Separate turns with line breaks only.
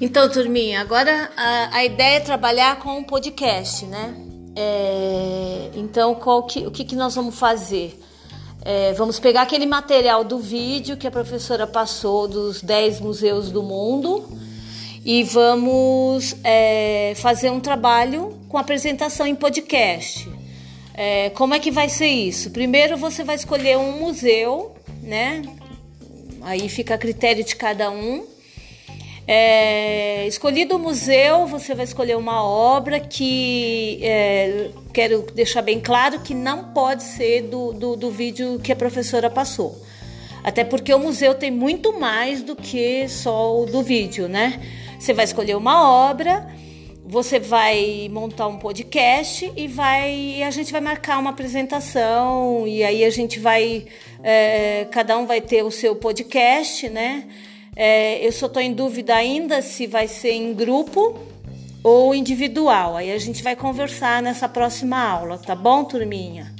Então, turminha, agora a, a ideia é trabalhar com um podcast, né? É, então, qual que, o que, que nós vamos fazer? É, vamos pegar aquele material do vídeo que a professora passou dos 10 museus do mundo e vamos é, fazer um trabalho com apresentação em podcast. É, como é que vai ser isso? Primeiro você vai escolher um museu, né? Aí fica a critério de cada um. É, escolhido o museu, você vai escolher uma obra que é, quero deixar bem claro que não pode ser do, do, do vídeo que a professora passou. Até porque o museu tem muito mais do que só o do vídeo, né? Você vai escolher uma obra, você vai montar um podcast e vai a gente vai marcar uma apresentação e aí a gente vai é, cada um vai ter o seu podcast, né? É, eu só estou em dúvida ainda se vai ser em grupo ou individual. Aí a gente vai conversar nessa próxima aula, tá bom, turminha?